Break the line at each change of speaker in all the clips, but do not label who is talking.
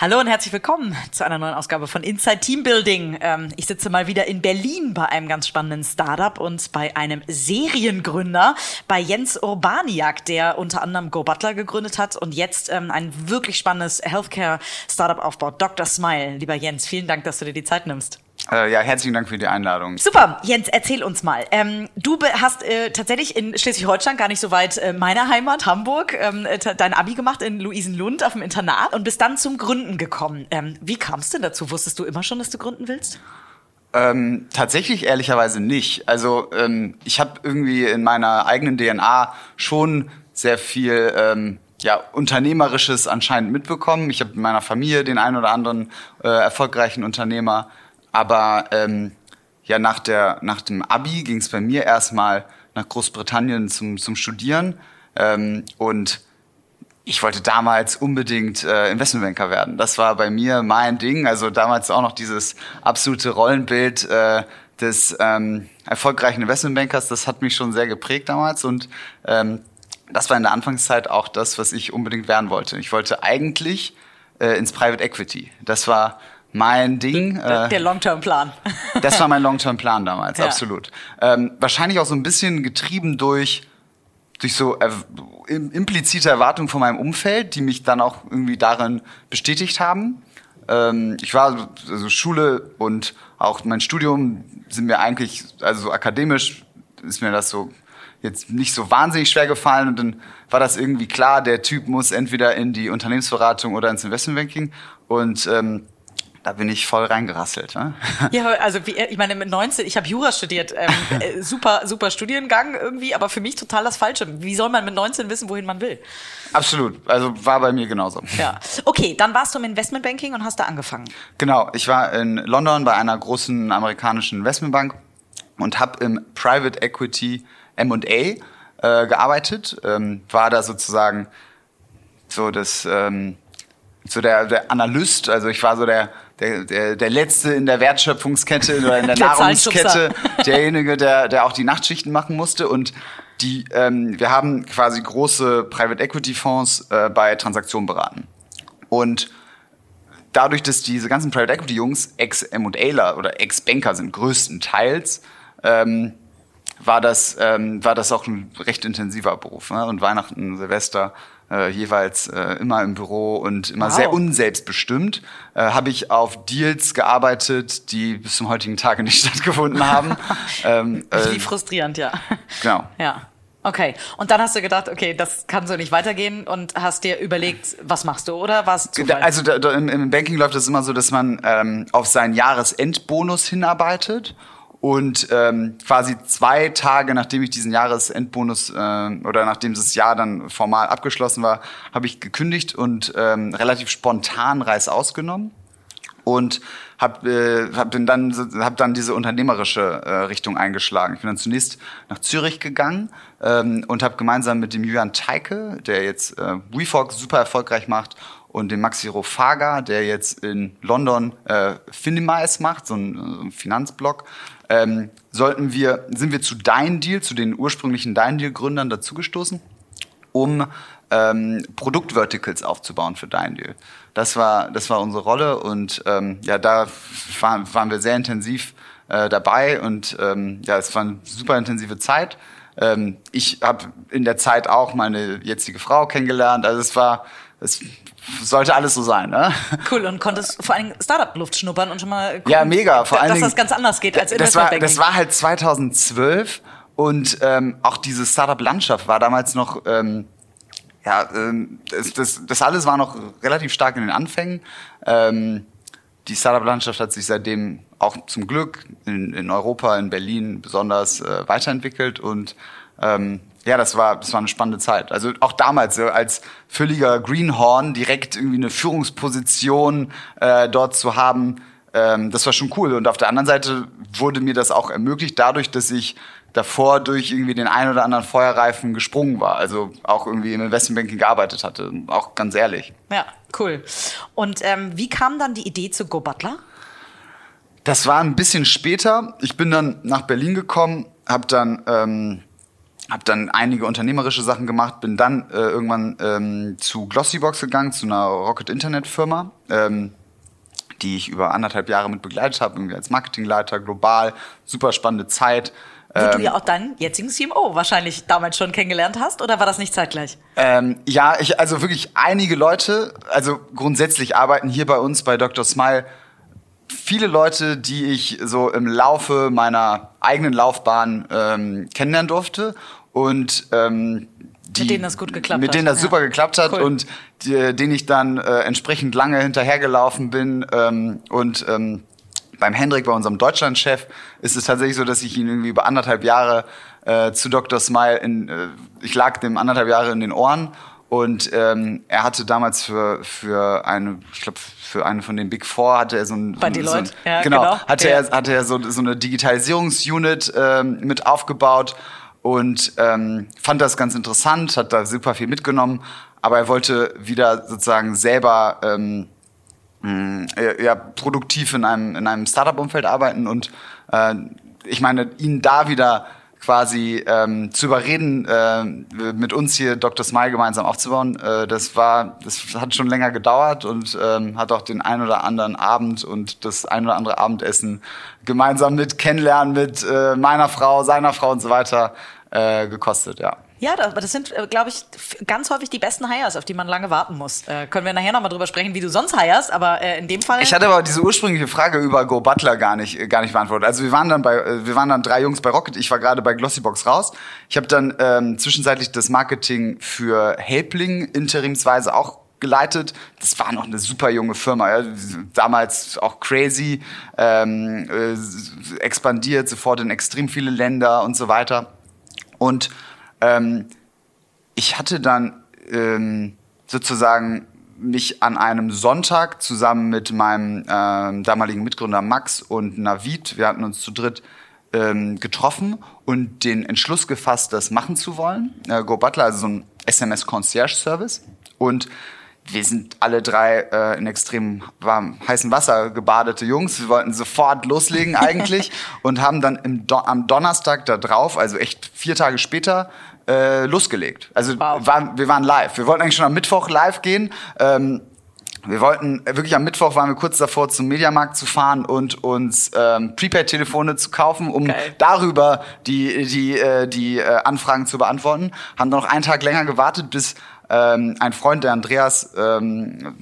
Hallo und herzlich willkommen zu einer neuen Ausgabe von Inside Team Building. Ähm, ich sitze mal wieder in Berlin bei einem ganz spannenden Startup und bei einem Seriengründer, bei Jens Urbaniak, der unter anderem Go Butler gegründet hat und jetzt ähm, ein wirklich spannendes Healthcare-Startup aufbaut. Dr. Smile. Lieber Jens, vielen Dank, dass du dir die Zeit nimmst.
Äh, ja, herzlichen Dank für die Einladung.
Super, Jens, erzähl uns mal. Ähm, du hast äh, tatsächlich in Schleswig-Holstein, gar nicht so weit äh, meiner Heimat, Hamburg, ähm, dein Abi gemacht in Luisenlund auf dem Internat und bist dann zum Gründen gekommen. Ähm, wie kam es denn dazu? Wusstest du immer schon, dass du gründen willst?
Ähm, tatsächlich ehrlicherweise nicht. Also ähm, ich habe irgendwie in meiner eigenen DNA schon sehr viel ähm, ja, Unternehmerisches anscheinend mitbekommen. Ich habe in meiner Familie den einen oder anderen äh, erfolgreichen Unternehmer aber ähm, ja, nach, der, nach dem Abi ging es bei mir erstmal nach Großbritannien zum, zum Studieren. Ähm, und ich wollte damals unbedingt äh, Investmentbanker werden. Das war bei mir mein Ding. Also damals auch noch dieses absolute Rollenbild äh, des ähm, erfolgreichen Investmentbankers. Das hat mich schon sehr geprägt damals. Und ähm, das war in der Anfangszeit auch das, was ich unbedingt werden wollte. Ich wollte eigentlich äh, ins Private Equity. Das war mein Ding.
Der, äh, der Long-Term-Plan.
das war mein Long-Term-Plan damals, ja. absolut. Ähm, wahrscheinlich auch so ein bisschen getrieben durch, durch so äh, implizite Erwartungen von meinem Umfeld, die mich dann auch irgendwie darin bestätigt haben. Ähm, ich war, also Schule und auch mein Studium sind mir eigentlich, also so akademisch ist mir das so jetzt nicht so wahnsinnig schwer gefallen und dann war das irgendwie klar, der Typ muss entweder in die Unternehmensberatung oder ins Investmentbanking und ähm, da bin ich voll reingerasselt. Ne?
Ja, also wie, ich meine mit 19, ich habe Jura studiert, ähm, äh, super, super Studiengang irgendwie, aber für mich total das Falsche. Wie soll man mit 19 wissen, wohin man will?
Absolut, also war bei mir genauso.
Ja, okay, dann warst du im Investmentbanking und hast da angefangen.
Genau, ich war in London bei einer großen amerikanischen Investmentbank und habe im Private Equity M&A äh, gearbeitet, ähm, war da sozusagen so das ähm, so der, der Analyst, also ich war so der der, der, der Letzte in der Wertschöpfungskette oder in der, der Nahrungskette, derjenige, der, der auch die Nachtschichten machen musste. Und die, ähm, wir haben quasi große Private Equity Fonds äh, bei Transaktionen beraten. Und dadurch, dass diese ganzen Private Equity Jungs Ex-M&Aler oder Ex-Banker sind größtenteils, ähm, war das, ähm, war das auch ein recht intensiver Beruf. Ne? Und Weihnachten, Silvester äh, jeweils äh, immer im Büro und immer wow. sehr unselbstbestimmt, äh, habe ich auf Deals gearbeitet, die bis zum heutigen Tage nicht stattgefunden haben.
ähm, äh, Wie frustrierend, ja.
Genau.
Ja. Okay, und dann hast du gedacht, okay, das kann so nicht weitergehen und hast dir überlegt, was machst du oder was?
Also da, da, im, Banking läuft das immer so, dass man ähm, auf seinen Jahresendbonus hinarbeitet und ähm, quasi zwei Tage, nachdem ich diesen Jahresendbonus äh, oder nachdem das Jahr dann formal abgeschlossen war, habe ich gekündigt und ähm, relativ spontan Reis ausgenommen und habe äh, hab dann hab dann diese unternehmerische äh, Richtung eingeschlagen. Ich bin dann zunächst nach Zürich gegangen ähm, und habe gemeinsam mit dem Julian Teike, der jetzt äh, WeFork super erfolgreich macht, und dem Maxi Rofaga, der jetzt in London äh, Finimize macht, so ein, so ein Finanzblock, ähm, sollten wir, sind wir zu Dein Deal, zu den ursprünglichen Dein Deal Gründern dazugestoßen, um ähm, Produktverticals aufzubauen für Dein Deal. Das war, das war unsere Rolle und ähm, ja, da waren, waren wir sehr intensiv äh, dabei und ähm, ja, es war eine super intensive Zeit. Ähm, ich habe in der Zeit auch meine jetzige Frau kennengelernt. Also es war, es sollte alles so sein, ne?
Cool, und konntest vor allem Startup-Luft schnuppern und schon mal
gucken, ja, mega. Vor
dass
allen
das ganz anders geht als
das war, das war halt 2012 und ähm, auch diese Startup-Landschaft war damals noch, ähm, ja, ähm, das, das, das alles war noch relativ stark in den Anfängen. Ähm, die Startup-Landschaft hat sich seitdem auch zum Glück in, in Europa, in Berlin besonders äh, weiterentwickelt und ähm, ja, das war, das war eine spannende Zeit. Also auch damals so als völliger Greenhorn direkt irgendwie eine Führungsposition äh, dort zu haben, ähm, das war schon cool. Und auf der anderen Seite wurde mir das auch ermöglicht, dadurch, dass ich davor durch irgendwie den einen oder anderen Feuerreifen gesprungen war. Also auch irgendwie im Investmentbanking gearbeitet hatte. Auch ganz ehrlich.
Ja, cool. Und ähm, wie kam dann die Idee zu Go Butler?
Das war ein bisschen später. Ich bin dann nach Berlin gekommen, habe dann ähm, habe dann einige unternehmerische Sachen gemacht, bin dann äh, irgendwann ähm, zu Glossybox gegangen, zu einer Rocket Internet Firma, ähm, die ich über anderthalb Jahre mit begleitet habe, irgendwie als Marketingleiter global, super spannende Zeit.
Wo ähm, du ja auch deinen jetzigen CMO wahrscheinlich damals schon kennengelernt hast, oder war das nicht zeitgleich?
Ähm, ja, ich, also wirklich einige Leute, also grundsätzlich arbeiten hier bei uns bei Dr. Smile viele Leute, die ich so im Laufe meiner eigenen Laufbahn ähm, kennenlernen durfte und ähm, die,
mit denen das gut geklappt
mit
hat.
denen das
ja.
super geklappt hat
Cool.
und die, denen ich dann äh, entsprechend lange hinterhergelaufen bin ähm, und ähm, beim Hendrik, bei unserem Deutschlandchef, ist es tatsächlich so, dass ich ihn irgendwie über anderthalb Jahre äh, zu Dr. Smile in, äh, ich lag dem anderthalb Jahre in den Ohren und ähm, er hatte damals für für eine, ich glaube für eine von den Big Four hatte er so ein,
Bei
so ein
Deloitte, ja,
genau,
genau.
hatte
Ja.
er hatte er so so eine Digitalisierungsunit ähm, mit aufgebaut und ähm, fand das ganz interessant, hat da super viel mitgenommen, aber er wollte wieder sozusagen selber ähm, mh, äh, ja, produktiv in einem, in einem Startup-Umfeld arbeiten und äh, ich meine, ihn da wieder quasi ähm, zu überreden, äh, mit uns hier Dr. Smile gemeinsam aufzubauen, äh, das war, das hat schon länger gedauert und ähm, hat auch den ein oder anderen Abend und das ein oder andere Abendessen gemeinsam mit Kennenlernen mit äh, meiner Frau, seiner Frau und so weiter äh, gekostet, ja.
Ja, das, aber das sind, äh, glaube ich, ganz häufig die besten Hires, auf die man lange warten muss. Äh, können wir nachher nochmal drüber sprechen, wie du sonst hirest, aber äh, in dem Fall.
Ich hatte aber diese ursprüngliche Frage über Go Butler gar nicht, äh, gar nicht beantwortet. Also wir waren dann bei, äh, wir waren dann drei Jungs bei Rocket. Ich war gerade bei Glossybox raus. Ich habe dann ähm, zwischenzeitlich das Marketing für Helpling interimsweise auch geleitet. Das war noch eine super junge Firma, ja. damals auch crazy, ähm, äh, expandiert sofort in extrem viele Länder und so weiter. Und ähm, ich hatte dann ähm, sozusagen mich an einem Sonntag zusammen mit meinem ähm, damaligen Mitgründer Max und Navid, wir hatten uns zu dritt ähm, getroffen und den Entschluss gefasst, das machen zu wollen. Äh, Go Butler, also so ein SMS Concierge Service. Und wir sind alle drei äh, in extrem warm, heißen Wasser gebadete Jungs. Wir wollten sofort loslegen eigentlich und haben dann im Do am Donnerstag da drauf, also echt vier Tage später, äh, losgelegt. Also
Wow.
waren, wir waren live. Wir wollten eigentlich schon am Mittwoch live gehen. Ähm, wir wollten, äh, wirklich am Mittwoch waren wir kurz davor, zum Mediamarkt zu fahren und uns ähm, Prepaid-Telefone zu kaufen, um
Geil.
darüber die, die, äh, die äh, Anfragen zu beantworten. Haben dann noch einen Tag länger gewartet, bis ähm, ein Freund, der Andreas, ähm,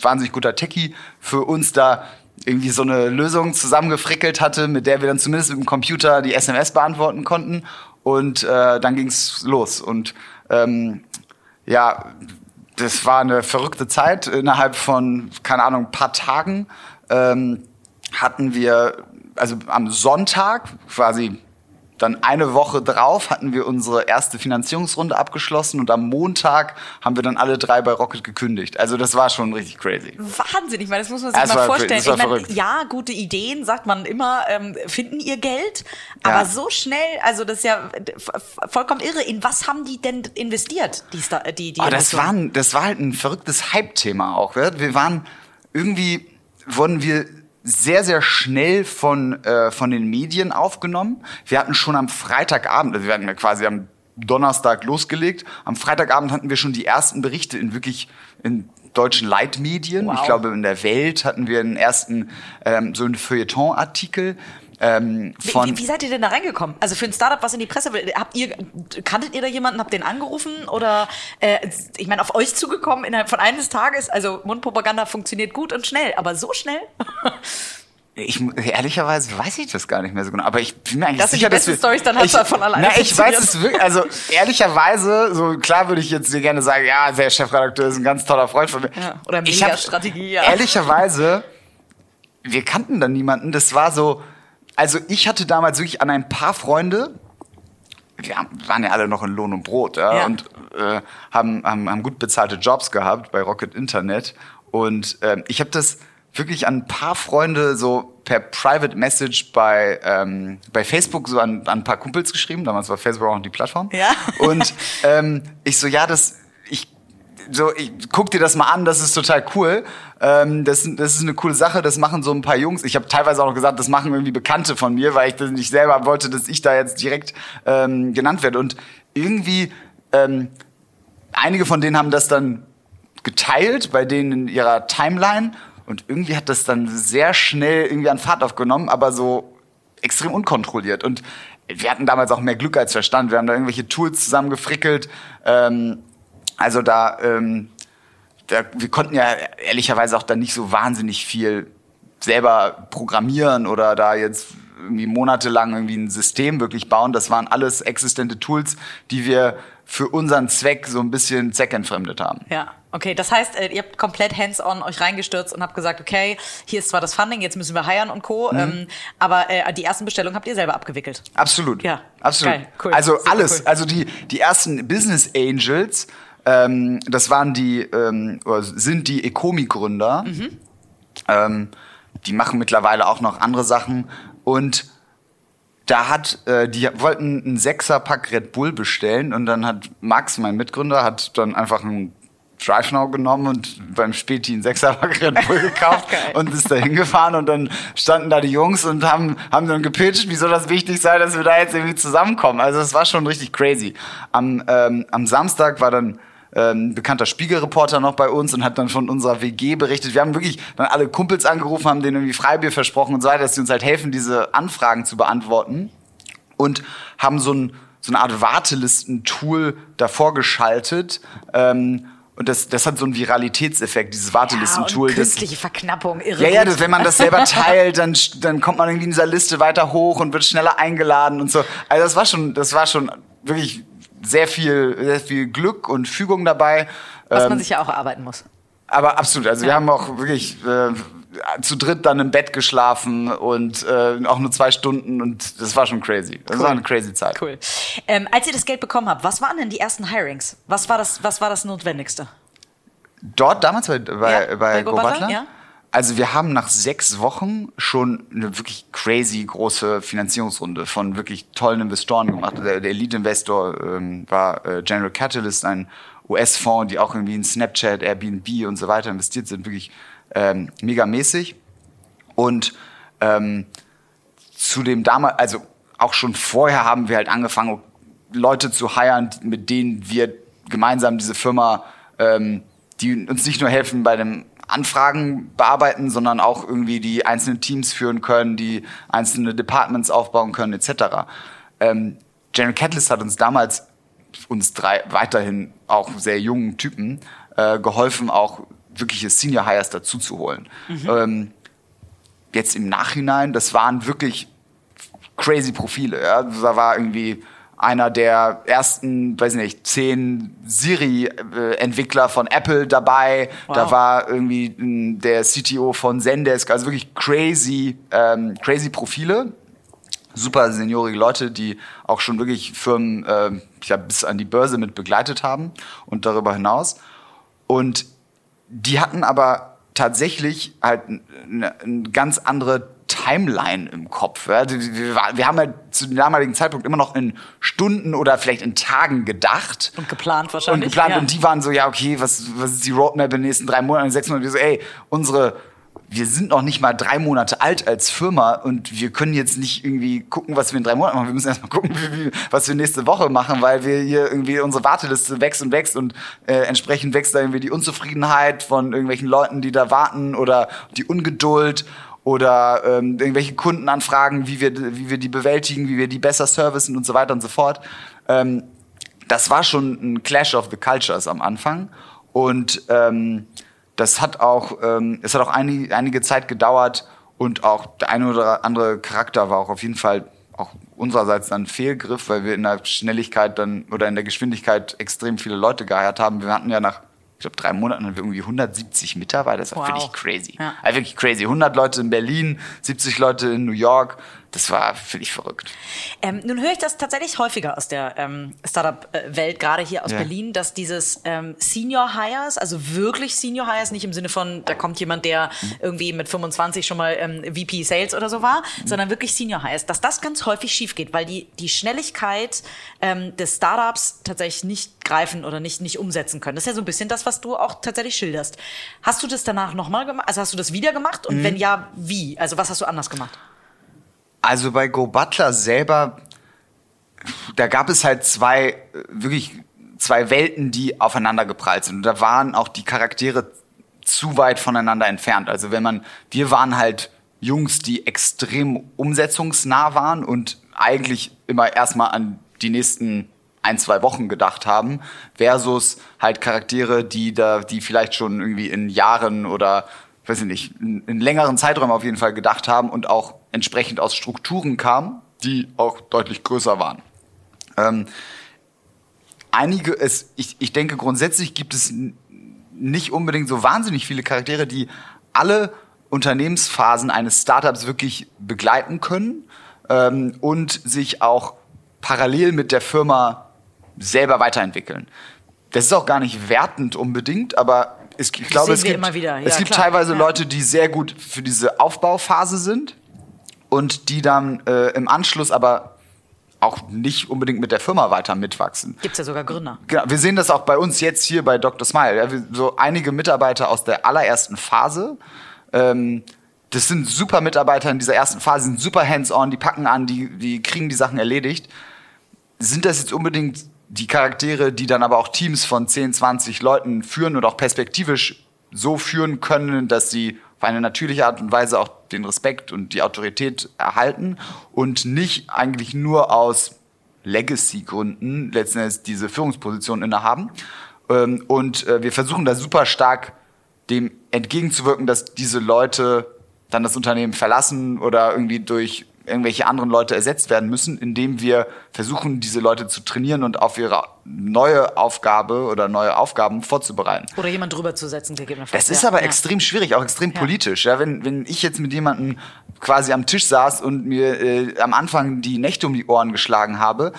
wahnsinnig guter Techie, für uns da irgendwie so eine Lösung zusammengefrickelt hatte, mit der wir dann zumindest mit dem Computer die SMS beantworten konnten. Und äh, dann ging's los. Und ähm, ja, das war eine verrückte Zeit. Innerhalb von, keine Ahnung, ein paar Tagen ähm, hatten wir, also am Sonntag, quasi dann eine Woche drauf, hatten wir unsere erste Finanzierungsrunde abgeschlossen und am Montag haben wir dann alle drei bei Rocket gekündigt. Also das war schon richtig crazy.
Wahnsinn, ich meine, das muss man sich
Ja, es
mal vorstellen. ich
verrückt.
ja, gute Ideen, sagt man immer, ähm, finden ihr Geld, aber
Ja.
so schnell, also das ist ja vollkommen irre. In was haben die denn investiert, die, Sta- äh, die, die
Oh, das, war ein, das war halt ein verrücktes Hype-Thema auch. Wir waren irgendwie, wurden wir sehr, sehr schnell von, äh, von den Medien aufgenommen. Wir hatten schon am Freitagabend, also wir hatten ja quasi am Donnerstag losgelegt. Am Freitagabend hatten wir schon die ersten Berichte in wirklich in deutschen Leitmedien.
Wow.
Ich glaube, in der Welt hatten wir einen ersten ähm, so einen Feuilleton-Artikel. Ähm,
Wie,
von
wie, wie seid ihr denn da reingekommen? Also für ein Startup, was in die Presse will, habt ihr, kanntet ihr da jemanden, habt den angerufen oder, äh, ich meine, auf euch zugekommen innerhalb von eines Tages? Also Mundpropaganda funktioniert gut und schnell, aber so schnell?
Ich, ehrlicherweise weiß ich das gar nicht mehr so genau, aber ich bin mir eigentlich
Das
sicher, dass wir,
Storys, dann hat's
ich,
ja von alleine
Na, ich weiß es wirklich, also ehrlicherweise, so klar würde ich jetzt dir gerne sagen, ja, der Chefredakteur ist ein ganz toller Freund von mir.
Ja, oder Mega-Strategie, ja.
Ehrlicherweise, wir kannten dann niemanden, das war so, also ich hatte damals wirklich an ein paar Freunde, wir waren ja alle noch in Lohn und Brot ja,
Ja.
und äh, haben, haben, haben gut bezahlte Jobs gehabt bei Rocket Internet. Und ähm, ich habe das wirklich an ein paar Freunde so per Private Message bei, ähm, bei Facebook so an, an ein paar Kumpels geschrieben. Damals war Facebook auch noch die Plattform.
Ja.
Und ähm, ich so, ja, das, so, ich guck dir das mal an, das ist total cool. Ähm, das, das ist eine coole Sache, das machen so ein paar Jungs. Ich habe teilweise auch gesagt, das machen irgendwie Bekannte von mir, weil ich das nicht selber wollte, dass ich da jetzt direkt ähm, genannt werde. Und irgendwie, ähm, einige von denen haben das dann geteilt bei denen in ihrer Timeline und irgendwie hat das dann sehr schnell irgendwie an Fahrt aufgenommen, aber so extrem unkontrolliert. Und wir hatten damals auch mehr Glück als Verstand. Wir haben da irgendwelche Tools zusammengefrickelt. Ähm, also da, ähm, da, wir konnten ja ehrlicherweise auch dann nicht so wahnsinnig viel selber programmieren oder da jetzt irgendwie monatelang irgendwie ein System wirklich bauen. Das waren alles existente Tools, die wir für unseren Zweck so ein bisschen zweckentfremdet haben.
Ja, okay. Das heißt, äh, ihr habt komplett hands-on euch reingestürzt und habt gesagt, okay, hier ist zwar das Funding, jetzt müssen wir hiren und Co.,
Mhm.
ähm, aber äh, die ersten Bestellungen habt ihr selber abgewickelt.
Absolut.
Ja,
absolut.
geil, cool,
Also
super
alles.
cool.
Also die, die ersten Business Angels, ähm, das waren die, ähm, oder sind die Ecomi-Gründer.
Mhm.
Ähm, die machen mittlerweile auch noch andere Sachen. Und da hat, äh, die wollten einen Sechser-Pack Red Bull bestellen und dann hat Max, mein Mitgründer, hat dann einfach einen Drive Now genommen und beim Späti einen Sechser-Pack Red Bull gekauft und ist da hingefahren und dann standen da die Jungs und haben, haben dann gepitcht, wieso das wichtig sei, dass wir da jetzt irgendwie zusammenkommen. Also es war schon richtig crazy. Am, ähm, am Samstag war dann ähm, bekannter Spiegelreporter noch bei uns und hat dann von unserer WG berichtet. Wir haben wirklich dann alle Kumpels angerufen, haben denen irgendwie Freibier versprochen und so weiter, dass sie uns halt helfen, diese Anfragen zu beantworten und haben so, ein, so eine Art Wartelisten-Tool davor geschaltet. Ähm, und das, das hat so einen Viralitätseffekt, dieses
Ja,
Wartelisten-Tool. das,
künstliche Verknappung, irre
ja, ja, das, wenn man das selber teilt, dann, dann kommt man irgendwie in dieser Liste weiter hoch und wird schneller eingeladen und so. Also das war schon, das war schon wirklich sehr viel, sehr viel Glück und Fügung dabei.
Was
Ähm,
man sich ja auch erarbeiten muss.
aber absolut. Also wir haben auch wirklich äh, zu dritt dann im Bett geschlafen und äh, auch nur zwei Stunden und das war schon crazy. Das
Cool.
war eine crazy Zeit.
Cool. Ähm, als ihr das Geld bekommen habt, was waren denn die ersten Hirings? Was war das, was war das Notwendigste?
Dort damals bei, bei,
Ja,
bei,
bei
Go
Go Butler,
Butler?
ja.
Also wir haben nach sechs Wochen schon eine wirklich crazy große Finanzierungsrunde von wirklich tollen Investoren gemacht. Der, der Lead-Investor ähm, war äh, General Catalyst, ein US-Fonds, die auch irgendwie in Snapchat, Airbnb und so weiter investiert sind. Wirklich ähm, mega mäßig. Und ähm, zu dem damals, also auch schon vorher haben wir halt angefangen, Leute zu hiren, mit denen wir gemeinsam diese Firma, ähm, die uns nicht nur helfen bei dem Anfragen bearbeiten, sondern auch irgendwie die einzelnen Teams führen können, die einzelne Departments aufbauen können, etc. Ähm, General Catalyst hat uns damals, uns drei weiterhin auch sehr jungen Typen, äh, geholfen, auch wirkliche Senior Hires dazu zu holen. Ähm, jetzt im Nachhinein, das waren wirklich crazy Profile. Ja? Da war irgendwie einer der ersten, weiß nicht, zehn Siri-Entwickler von Apple dabei.
Wow.
Da war irgendwie m, der CTO von Zendesk. Also wirklich crazy, ähm, crazy Profile. Super seniorige Leute, die auch schon wirklich Firmen äh, ja, bis an die Börse mit begleitet haben und darüber hinaus. Und die hatten aber tatsächlich halt eine, eine ganz andere Timeline im Kopf. Ja. Wir, haben halt zu dem damaligen Zeitpunkt immer noch in Stunden oder vielleicht in Tagen gedacht.
Und geplant
Und
wahrscheinlich.
geplant.
ja.
Und die waren so, ja, okay, was, was ist die Roadmap in den nächsten drei Monaten, sechs Monaten? Wir so, ey, unsere, wir sind noch nicht mal drei Monate alt als Firma und wir können jetzt nicht irgendwie gucken, was wir in drei Monaten machen. Wir müssen erstmal gucken, wie, wie, was wir nächste Woche machen, weil wir hier irgendwie unsere Warteliste wächst und wächst und äh, entsprechend wächst da irgendwie die Unzufriedenheit von irgendwelchen Leuten, die da warten oder die Ungeduld oder ähm, irgendwelche Kundenanfragen, wie wir, wie wir die bewältigen, wie wir die besser servicen und so weiter und so fort. Ähm, das war schon ein Clash of the Cultures am Anfang und ähm, das hat auch, ähm, es hat auch einige, einige Zeit gedauert und auch der eine oder andere Charakter war auch auf jeden Fall auch unsererseits dann Fehlgriff, weil wir in der Schnelligkeit dann oder in der Geschwindigkeit extrem viele Leute geheiert haben. Wir hatten ja nach, ich glaube, drei Monaten hatten wir irgendwie 170 Mitarbeiter. Das war
Wow.
wirklich crazy.
Ja.
Also wirklich crazy. 100 Leute in Berlin, 70 Leute in New York. Das war völlig verrückt.
Ähm, nun höre ich das tatsächlich häufiger aus der ähm, Startup-Welt, gerade hier aus
Ja.
Berlin, dass dieses ähm, Senior Hires, also wirklich Senior Hires, nicht im Sinne von, da kommt jemand, der irgendwie mit 25 schon mal ähm, VP Sales oder so war, sondern wirklich Senior Hires, dass das ganz häufig schief geht, weil die, die Schnelligkeit ähm, des Startups tatsächlich nicht greifen oder nicht, nicht umsetzen können. Das ist ja so ein bisschen das, was du auch tatsächlich schilderst. Hast du das danach nochmal gemacht? Also hast du das wieder gemacht? Und wenn ja, wie? Also was hast du anders gemacht?
Also bei Go Butler selber, da gab es halt zwei, wirklich zwei Welten, die aufeinander geprallt sind. Und da waren auch die Charaktere zu weit voneinander entfernt. Also wenn man, wir waren halt Jungs, die extrem umsetzungsnah waren und eigentlich immer erstmal an die nächsten ein, zwei Wochen gedacht haben, versus halt Charaktere, die da, die vielleicht schon irgendwie in Jahren oder weiß ich nicht, in, in längeren Zeiträumen auf jeden Fall gedacht haben und auch entsprechend aus Strukturen kamen, die auch deutlich größer waren. Ähm, einige, es, ich, ich denke grundsätzlich gibt es nicht unbedingt so wahnsinnig viele Charaktere, die alle Unternehmensphasen eines Startups wirklich begleiten können ähm, und sich auch parallel mit der Firma selber weiterentwickeln. Das ist auch gar nicht wertend unbedingt, aber es, ich glaube,
sehen
es gibt.
Ja,
es gibt
klar.
teilweise
Ja.
Leute, die sehr gut für diese Aufbauphase sind und die dann äh, im Anschluss aber auch nicht unbedingt mit der Firma weiter mitwachsen.
Gibt's ja sogar Gründer.
Genau, wir sehen das auch bei uns jetzt hier bei Dr. Smile. Ja, so einige Mitarbeiter aus der allerersten Phase. Ähm, das sind super Mitarbeiter in dieser ersten Phase, sind super hands-on, die packen an, die, die kriegen die Sachen erledigt. Sind das jetzt unbedingt die Charaktere, die dann aber auch Teams von 10, 20 Leuten führen und auch perspektivisch so führen können, dass sie auf eine natürliche Art und Weise auch den Respekt und die Autorität erhalten und nicht eigentlich nur aus Legacy-Gründen letzten Endes diese Führungsposition innehaben. Ähm, Und äh, wir versuchen da super stark dem entgegenzuwirken, dass diese Leute dann das Unternehmen verlassen oder irgendwie durch irgendwelche anderen Leute ersetzt werden müssen, indem wir versuchen, diese Leute zu trainieren und auf ihre neue Aufgabe oder neue Aufgaben vorzubereiten.
Oder jemand drüber zu setzen, gegebenenfalls.
Das ist aber
ja.
extrem schwierig, auch extrem
Ja.
politisch. Ja, wenn, wenn ich jetzt mit jemandem quasi am Tisch saß und mir äh, am Anfang die Nächte um die Ohren geschlagen habe,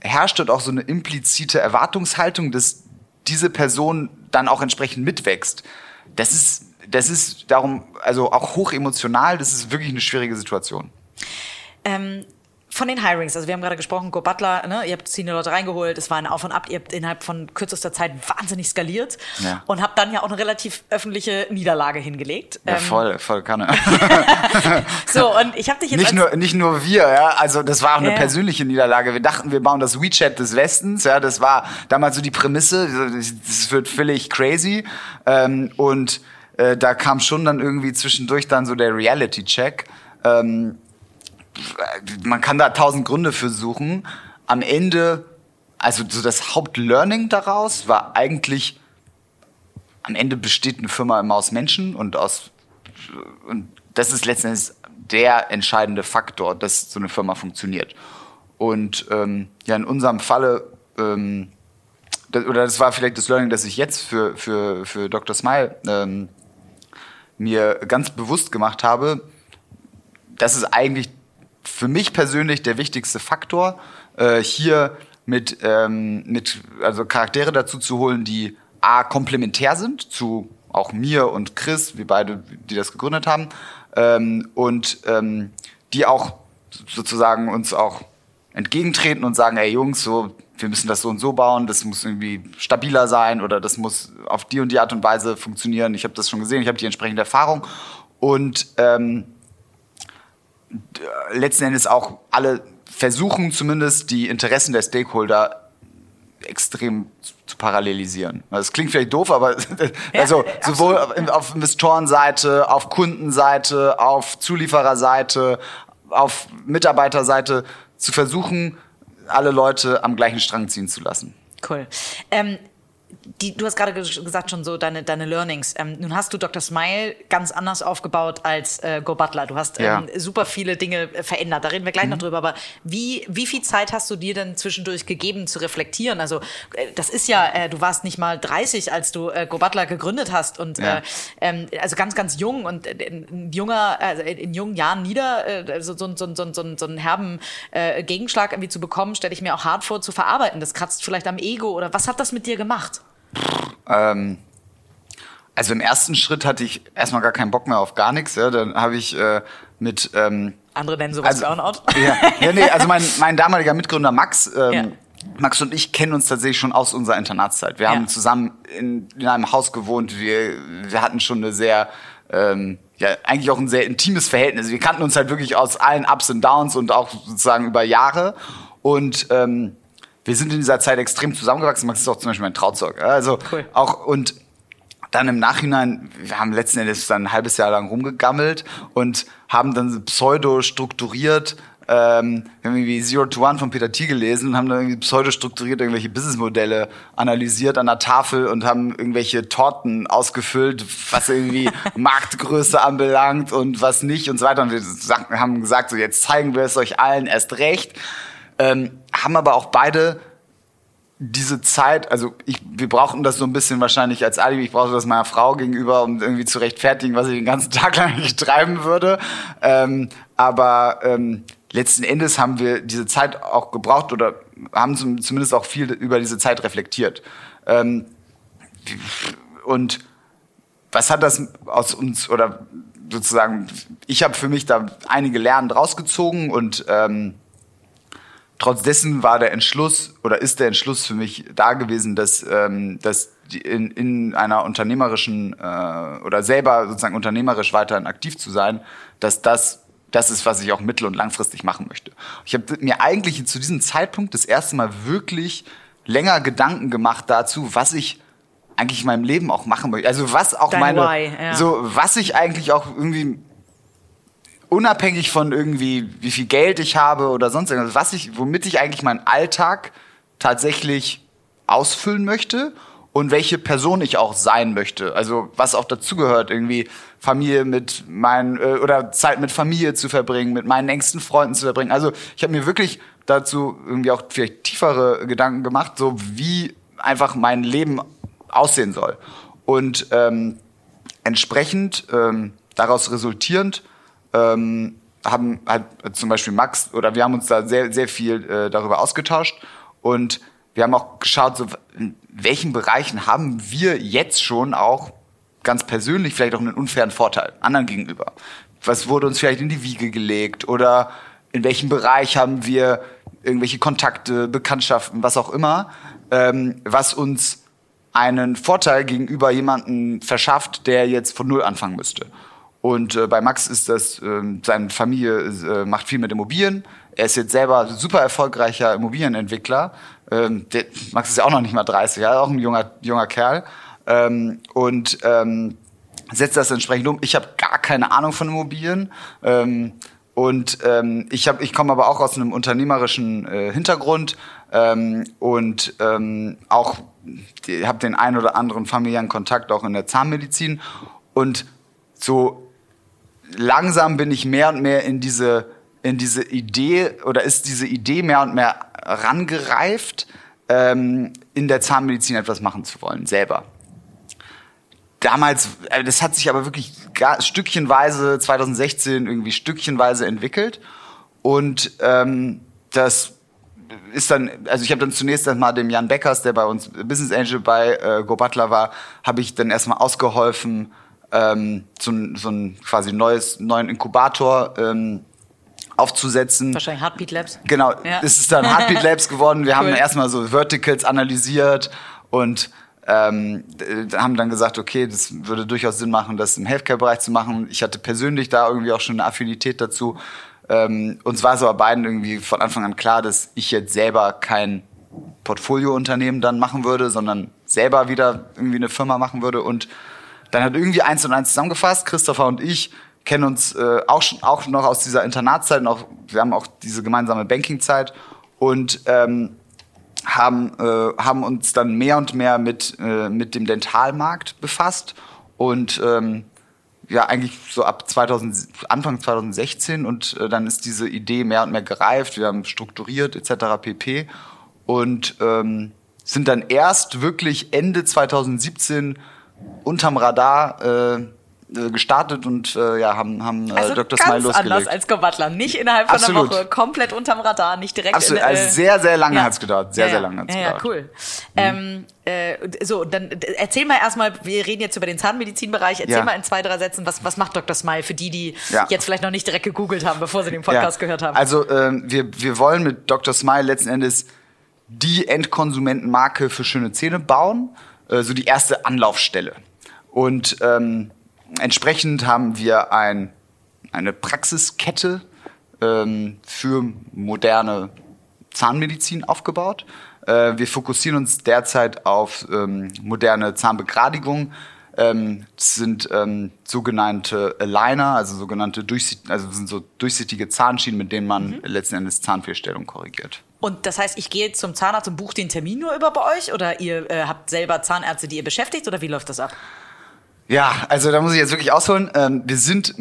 herrscht dort auch so eine implizite Erwartungshaltung, dass diese Person dann auch entsprechend mitwächst. Das ist, das ist darum, also auch hoch emotional, das ist wirklich eine schwierige Situation.
Ähm, von den Hirings, also wir haben gerade gesprochen, Go Butler, ne, ihr habt Senior Leute reingeholt, es war ein Auf und Ab, ihr habt innerhalb von kürzester Zeit wahnsinnig skaliert
Ja.
und habt dann ja auch eine relativ öffentliche Niederlage hingelegt.
Ja,
Ähm,
voll, voll Kanne.
So, und ich habe dich jetzt
Nicht nur, nicht nur wir, ja, also das war auch eine
Ja.
persönliche Niederlage. Wir dachten, wir bauen das WeChat des Westens, ja, das war damals so die Prämisse, das wird völlig crazy ähm, und äh, da kam schon dann irgendwie zwischendurch dann so der Reality-Check. Ähm, man kann da tausend Gründe für suchen. Am Ende, also so das Hauptlearning daraus war eigentlich, am Ende besteht eine Firma immer aus Menschen und aus und das ist letztendlich der entscheidende Faktor, dass so eine Firma funktioniert. Und ähm, ja, in unserem Falle, ähm, das, oder das war vielleicht das Learning, das ich jetzt für, für, für Dr. Smile ähm, mir ganz bewusst gemacht habe. Das ist eigentlich für mich persönlich der wichtigste Faktor, äh, hier mit, ähm, mit also Charaktere dazu zu holen, die A, komplementär sind zu auch mir und Chris, wir beide, die das gegründet haben, ähm, und ähm, die auch sozusagen uns auch entgegentreten und sagen, ey Jungs, so, wir müssen das so und so bauen, das muss irgendwie stabiler sein oder das muss auf die und die Art und Weise funktionieren. Ich habe das schon gesehen, ich habe die entsprechende Erfahrung und ähm, letzten Endes auch alle versuchen zumindest die Interessen der Stakeholder extrem zu parallelisieren. Das klingt vielleicht doof, aber also
Ja,
sowohl auf- auf Investorenseite, auf Kundenseite, auf Zuliefererseite, auf Mitarbeiterseite zu versuchen, alle Leute am gleichen Strang ziehen zu lassen.
Cool. Ähm, die, du hast gerade gesagt schon so deine, deine Learnings. Ähm, nun hast du Dr. Smile ganz anders aufgebaut als äh, Go Butler. Du hast
Ja.
ähm, super viele Dinge äh, verändert. Da reden wir gleich
Mhm.
noch drüber. Aber wie, wie viel Zeit hast du dir denn zwischendurch gegeben zu reflektieren? Also äh, das ist ja, äh, du warst nicht mal 30, als du äh, Go Butler gegründet hast und
Ja.
äh, ähm, also ganz, ganz jung und äh, junger, also in jungen Jahren nieder, äh, so, so, so, so, so, so einen herben äh, Gegenschlag irgendwie zu bekommen, stelle ich mir auch hart vor zu verarbeiten. Das kratzt vielleicht am Ego oder was hat das mit dir gemacht?
Ähm, also im ersten Schritt hatte ich erstmal gar keinen Bock mehr auf gar nichts. Ja. Dann habe ich äh, mit ähm,
Andere nennen sowas
Also-
Burnout.
ja, ja, nee, also mein, mein damaliger Mitgründer Max, ähm,
Ja.
Max und ich kennen uns tatsächlich schon aus unserer Internatszeit. Wir
Ja.
haben zusammen in, in einem Haus gewohnt. Wir, wir hatten schon eine sehr, ähm, ja, eigentlich auch ein sehr intimes Verhältnis. Wir kannten uns halt wirklich aus allen Ups und Downs und auch sozusagen über Jahre. Und ähm, wir sind in dieser Zeit extrem zusammengewachsen. Max ist auch zum Beispiel mein Trauzeug. Also
Cool.
auch und dann im Nachhinein, wir haben letzten Endes dann ein halbes Jahr lang rumgegammelt und haben dann pseudo strukturiert, ähm, wir haben irgendwie Zero to One von Peter Thiel gelesen und haben dann irgendwie pseudo strukturiert irgendwelche Businessmodelle analysiert an der Tafel und haben irgendwelche Torten ausgefüllt, was irgendwie Marktgröße anbelangt und was nicht und so weiter. Und wir haben gesagt, so jetzt zeigen wir es euch allen erst recht. Ähm, haben aber auch beide diese Zeit, also ich, wir brauchten das so ein bisschen wahrscheinlich als Alibi, ich brauchte das meiner Frau gegenüber, um irgendwie zu rechtfertigen, was ich den ganzen Tag lang nicht treiben würde. Ähm, aber ähm, letzten Endes haben wir diese Zeit auch gebraucht oder haben zum, zumindest auch viel über diese Zeit reflektiert. Ähm, und was hat das aus uns oder sozusagen, ich habe für mich da einige Lernen draus gezogen und ähm, trotz dessen war der Entschluss oder ist der Entschluss für mich da gewesen, dass, ähm, dass die in, in einer unternehmerischen äh, oder selber sozusagen unternehmerisch weiterhin aktiv zu sein, dass das das ist, was ich auch mittel- und langfristig machen möchte. Ich habe mir eigentlich zu diesem Zeitpunkt das erste Mal wirklich länger Gedanken gemacht dazu, was ich eigentlich in meinem Leben auch machen möchte. Also was auch
Dein
meine,
Why, ja.
so was ich eigentlich auch irgendwie unabhängig von irgendwie, wie viel Geld ich habe oder sonst irgendwas, was ich, womit ich eigentlich meinen Alltag tatsächlich ausfüllen möchte und welche Person ich auch sein möchte. Also was auch dazugehört, irgendwie Familie mit meinen äh, oder Zeit mit Familie zu verbringen, mit meinen engsten Freunden zu verbringen. Also ich habe mir wirklich dazu irgendwie auch vielleicht tiefere Gedanken gemacht, so wie einfach mein Leben aussehen soll. Und ähm, entsprechend ähm, daraus resultierend ähm, haben halt zum Beispiel Max oder wir haben uns da sehr, sehr viel äh, darüber ausgetauscht und wir haben auch geschaut, so, in welchen Bereichen haben wir jetzt schon auch ganz persönlich vielleicht auch einen unfairen Vorteil anderen gegenüber. Was wurde uns vielleicht in die Wiege gelegt oder in welchem Bereich haben wir irgendwelche Kontakte, Bekanntschaften, was auch immer, ähm, was uns einen Vorteil gegenüber jemanden verschafft, der jetzt von Null anfangen müsste. Und äh, bei Max ist das, ähm, seine Familie äh, macht viel mit Immobilien. Er ist jetzt selber super erfolgreicher Immobilienentwickler. Ähm, der, Max ist ja auch noch nicht mal 30, ja, auch ein junger, junger Kerl. Ähm, und ähm, setzt das entsprechend um. Ich habe gar keine Ahnung von Immobilien. Ähm, und ähm, ich, hab, ich komme aber auch aus einem unternehmerischen äh, Hintergrund ähm, und ähm, auch habe den einen oder anderen familiären Kontakt auch in der Zahnmedizin. Und so langsam bin ich mehr und mehr in diese, in diese Idee oder ist diese Idee mehr und mehr rangereift, ähm, in der Zahnmedizin etwas machen zu wollen, selber. Damals, äh, das hat sich aber wirklich stückchenweise 2016 irgendwie stückchenweise entwickelt. Und ähm, das ist dann, also ich habe dann zunächst einmal dem Jan Beckers, der bei uns Business Angel bei äh, Go Butler war, habe ich dann erstmal ausgeholfen, ähm, so, ein- so ein quasi neues, neuen Inkubator ähm, aufzusetzen.
Wahrscheinlich Heartbeat Labs.
Genau,
Ja.
es ist dann Heartbeat Labs geworden. Wir haben
Cool.
erstmal so Verticals analysiert und ähm, haben dann gesagt, okay, das würde durchaus Sinn machen, das im Healthcare-Bereich zu machen. Ich hatte persönlich da irgendwie auch schon eine Affinität dazu. Ähm, uns war es aber beiden irgendwie von Anfang an klar, dass ich jetzt selber kein Portfoliounternehmen dann machen würde, sondern selber wieder irgendwie eine Firma machen würde. Und dann hat irgendwie eins und eins zusammengefasst. Christopher und ich kennen uns äh, auch schon auch noch aus dieser Internatszeit. Auch, wir haben auch diese gemeinsame Bankingzeit und ähm, haben, äh, haben uns dann mehr und mehr mit, äh, mit dem Dentalmarkt befasst und ähm, ja eigentlich so ab 2000, Anfang 2016 und äh, dann ist diese Idee mehr und mehr gereift, wir haben strukturiert etc. pp. Und ähm, sind dann erst wirklich Ende 2017 unterm Radar äh, äh, gestartet und äh, ja, haben, haben äh,
also
Dr. Smile losgelegt.
anders als Go Butler. Nicht innerhalb von
Absolut.
einer Woche, komplett unterm Radar, nicht direkt
Absolut,
in, äh,
also sehr, sehr lange
ja.
hat's gedauert. Sehr,
ja,
sehr
ja.
lange hat's
ja, ja,
gedauert.
cool. Ähm, äh, so, dann äh, erzähl mal erstmal, wir reden jetzt über den Zahnmedizinbereich, erzähl
Ja.
mal in zwei, drei Sätzen, was, was macht Dr. Smile für die, die
Ja.
jetzt vielleicht noch nicht direkt gegoogelt haben, bevor sie den Podcast
Ja.
gehört haben.
Also ähm, wir, wir wollen mit Dr. Smile letzten Endes die Endkonsumentenmarke für schöne Zähne bauen, äh, so die erste Anlaufstelle. Und ähm, entsprechend haben wir ein, eine Praxiskette ähm, für moderne Zahnmedizin aufgebaut. Äh, wir fokussieren uns derzeit auf ähm, moderne Zahnbegradigung. Ähm, das sind ähm, sogenannte Aligner, also sogenannte durchsicht also sind so durchsichtige Zahnschienen, mit denen man letzten Endes Zahnfehlstellung korrigiert.
Und das heißt, ich gehe zum Zahnarzt und buche den Termin nur über bei euch oder ihr äh, habt selber Zahnärzte, die ihr beschäftigt oder wie läuft das ab?
Ja, also da muss ich jetzt wirklich ausholen. Ähm, wir sind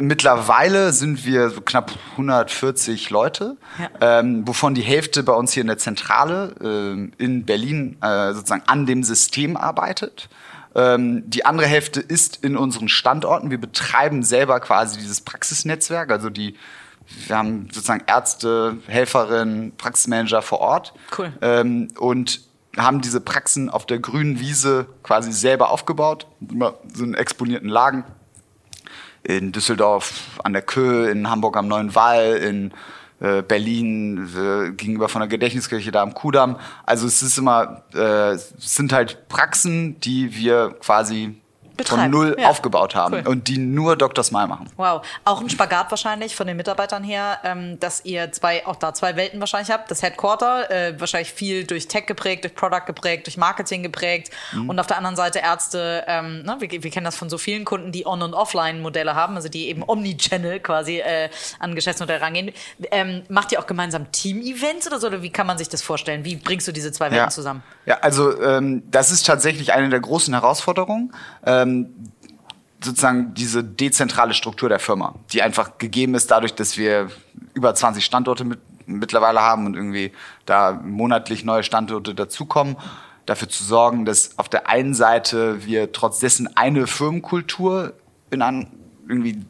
mittlerweile sind wir so knapp 140 Leute, ähm, wovon die Hälfte bei uns hier in der Zentrale ähm, in Berlin äh, sozusagen an dem System arbeitet. Ähm, die andere Hälfte ist in unseren Standorten. Wir betreiben selber quasi dieses Praxisnetzwerk, also die wir haben sozusagen Ärzte, Helferinnen, Praxismanager vor Ort
Cool.
ähm, und haben diese Praxen auf der grünen Wiese quasi selber aufgebaut, immer so in exponierten Lagen. In Düsseldorf an der Köh, in Hamburg am Neuen Wall, in äh, Berlin äh, gegenüber von der Gedächtniskirche da am Kudamm. Also es ist immer, äh, es sind halt Praxen, die wir quasi von
Betreiben,
null
ja.
aufgebaut haben
Cool.
und die nur Dr. Smile machen.
Wow, auch ein Spagat wahrscheinlich von den Mitarbeitern her, ähm, dass ihr zwei, auch da zwei Welten wahrscheinlich habt. Das Headquarter, äh, wahrscheinlich viel durch Tech geprägt, durch Product geprägt, durch Marketing geprägt
Mhm.
und auf der anderen Seite Ärzte, ähm, ne, wir, wir kennen das von so vielen Kunden, die On- und Offline-Modelle haben, also die eben Omnichannel quasi äh, an Geschäftsmodelle rangehen. Ähm, macht ihr auch gemeinsam Team-Events oder so, oder wie kann man sich das vorstellen? Wie bringst du diese zwei Welten
Ja.
zusammen?
Ja, also ähm, das ist tatsächlich eine der großen Herausforderungen. Ähm, sozusagen diese dezentrale Struktur der Firma, die einfach gegeben ist dadurch, dass wir über 20 Standorte mit, mittlerweile haben und irgendwie da monatlich neue Standorte dazukommen, dafür zu sorgen, dass auf der einen Seite wir trotz dessen eine Firmenkultur in an, irgendwie